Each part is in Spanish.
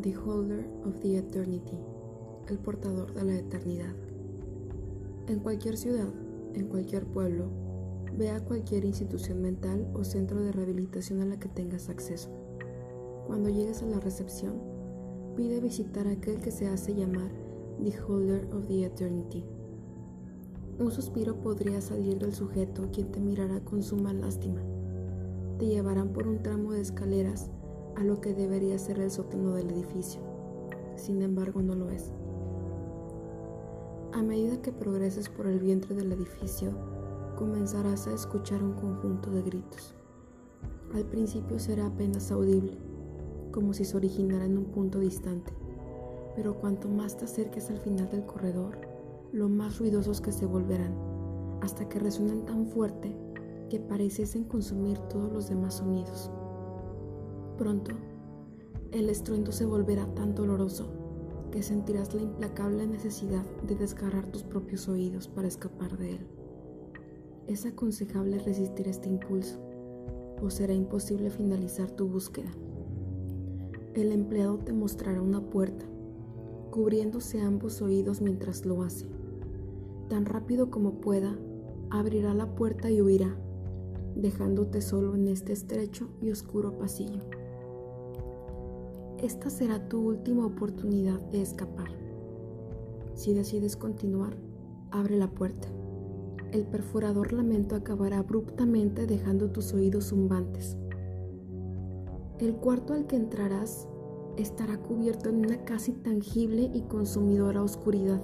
The Holder of the Eternity, el portador de la eternidad. En cualquier ciudad, en cualquier pueblo, ve a cualquier institución mental o centro de rehabilitación a la que tengas acceso. Cuando llegues a la recepción, pide visitar a aquel que se hace llamar The Holder of the Eternity. Un suspiro podría salir del sujeto quien te mirará con suma lástima. Te llevarán por un tramo de escaleras a lo que debería ser el sótano del edificio. Sin embargo, no lo es. A medida que progreses por el vientre del edificio, comenzarás a escuchar un conjunto de gritos. Al principio será apenas audible, como si se originara en un punto distante, pero cuanto más te acerques al final del corredor, lo más ruidosos que se volverán, hasta que resuenen tan fuerte que pareciesen consumir todos los demás sonidos. Pronto, el estruendo se volverá tan doloroso que sentirás la implacable necesidad de desgarrar tus propios oídos para escapar de él. Es aconsejable resistir este impulso o será imposible finalizar tu búsqueda. El empleado te mostrará una puerta, cubriéndose ambos oídos mientras lo hace. Tan rápido como pueda, abrirá la puerta y huirá, dejándote solo en este estrecho y oscuro pasillo esta será tu última oportunidad de escapar. Si decides continuar, abre la puerta. El perforador lamento acabará abruptamente dejando tus oídos zumbantes. El cuarto al que entrarás estará cubierto en una casi tangible y consumidora oscuridad,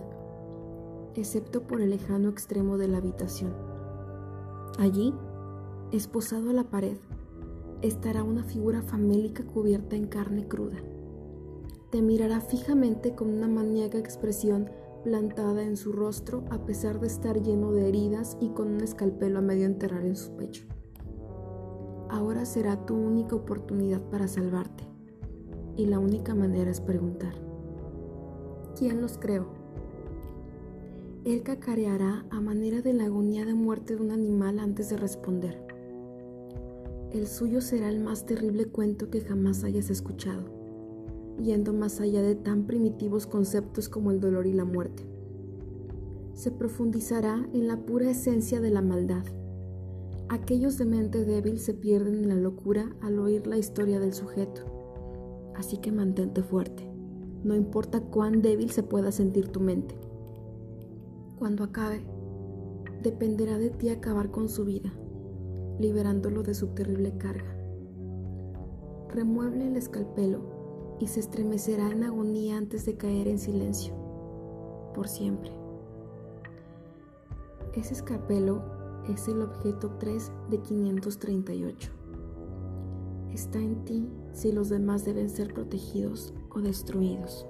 excepto por el lejano extremo de la habitación. Allí, esposado a la pared, estará una figura famélica cubierta en carne cruda. Te mirará fijamente con una maníaca expresión plantada en su rostro a pesar de estar lleno de heridas y con un escalpelo a medio enterrar en su pecho. Ahora será tu única oportunidad para salvarte y la única manera es preguntar. ¿Quién los creó? Él cacareará a manera de la agonía de muerte de un animal antes de responder. El suyo será el más terrible cuento que jamás hayas escuchado, yendo más allá de tan primitivos conceptos como el dolor y la muerte. Se profundizará en la pura esencia de la maldad. Aquellos de mente débil se pierden en la locura al oír la historia del sujeto. Así que mantente fuerte, no importa cuán débil se pueda sentir tu mente. Cuando acabe, dependerá de ti acabar con su vida liberándolo de su terrible carga. Remueve el escalpelo y se estremecerá en agonía antes de caer en silencio, por siempre. Ese escalpelo es el objeto 3 de 538. Está en ti si los demás deben ser protegidos o destruidos.